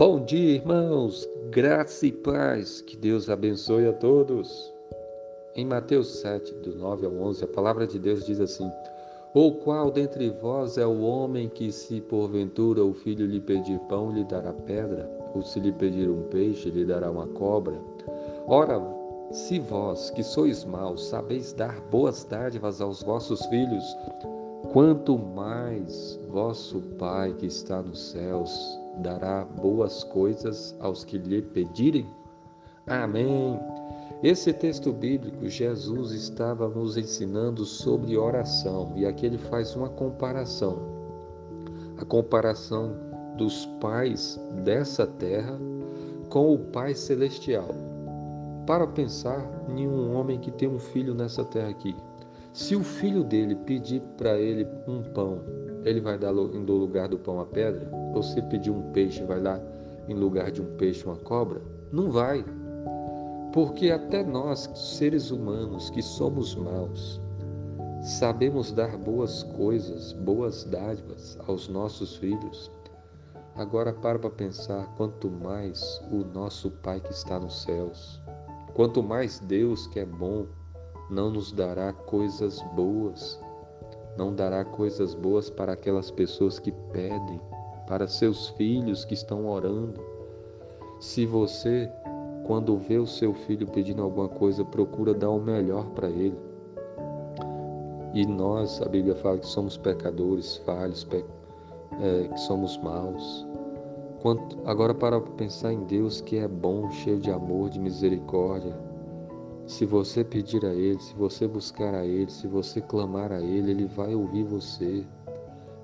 Bom dia, irmãos, graça e paz, que Deus abençoe a todos. Em Mateus 7, do 9 ao 11, a palavra de Deus diz assim: Ou qual dentre vós é o homem que, se porventura o filho lhe pedir pão, lhe dará pedra? Ou se lhe pedir um peixe, lhe dará uma cobra? Ora, se vós, que sois maus, sabeis dar boas dádivas aos vossos filhos, quanto mais vosso Pai que está nos céus dará boas coisas aos que lhe pedirem? Amém. Esse texto bíblico, Jesus estava nos ensinando sobre oração e aqui ele faz uma comparação. A comparação dos pais dessa terra com o Pai celestial. Para pensar em um homem que tem um filho nessa terra aqui. Se o filho dele pedir para ele um pão, ele vai dar em lugar do pão a pedra? Ou se pedir um peixe, vai dar em lugar de um peixe uma cobra? Não vai. Porque até nós, seres humanos que somos maus, sabemos dar boas coisas, boas dádivas aos nossos filhos. Agora para para pensar, quanto mais o nosso Pai que está nos céus, quanto mais Deus que é bom, não nos dará coisas boas, não dará coisas boas para aquelas pessoas que pedem, para seus filhos que estão orando. Se você, quando vê o seu filho pedindo alguma coisa, procura dar o melhor para ele. E nós, a Bíblia fala que somos pecadores, falhos, pe... é, que somos maus. Quanto... Agora, para pensar em Deus que é bom, cheio de amor, de misericórdia, se você pedir a Ele, se você buscar a Ele, se você clamar a Ele, Ele vai ouvir você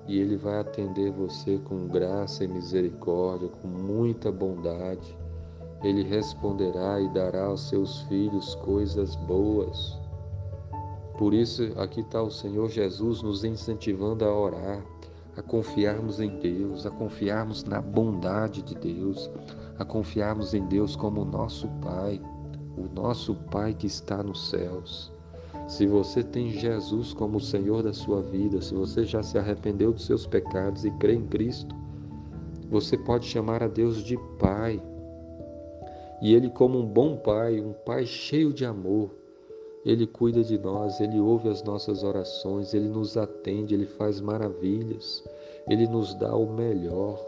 e Ele vai atender você com graça e misericórdia, com muita bondade. Ele responderá e dará aos seus filhos coisas boas. Por isso, aqui está o Senhor Jesus nos incentivando a orar, a confiarmos em Deus, a confiarmos na bondade de Deus, a confiarmos em Deus como nosso Pai o nosso Pai que está nos céus. Se você tem Jesus como o Senhor da sua vida, se você já se arrependeu dos seus pecados e crê em Cristo, você pode chamar a Deus de Pai. E Ele, como um bom Pai, um Pai cheio de amor, Ele cuida de nós, Ele ouve as nossas orações, Ele nos atende, Ele faz maravilhas, Ele nos dá o melhor,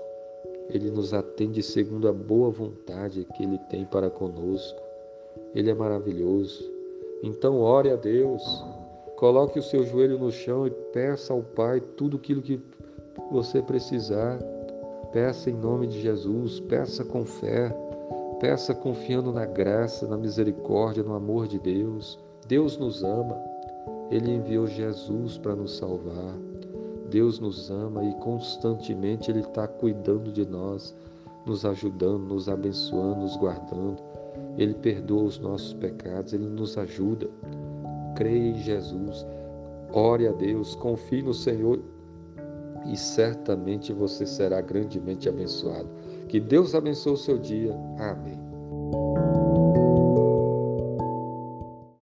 Ele nos atende segundo a boa vontade que Ele tem para conosco. Ele é maravilhoso. Então ore a Deus, coloque o seu joelho no chão e peça ao Pai tudo aquilo que você precisar. Peça em nome de Jesus, peça com fé, peça confiando na graça, na misericórdia, no amor de Deus. Deus nos ama, Ele enviou Jesus para nos salvar. Deus nos ama e constantemente Ele está cuidando de nós, nos ajudando, nos abençoando, nos guardando. Ele perdoa os nossos pecados, Ele nos ajuda. Creia em Jesus, ore a Deus, confie no Senhor e certamente você será grandemente abençoado. Que Deus abençoe o seu dia. Amém.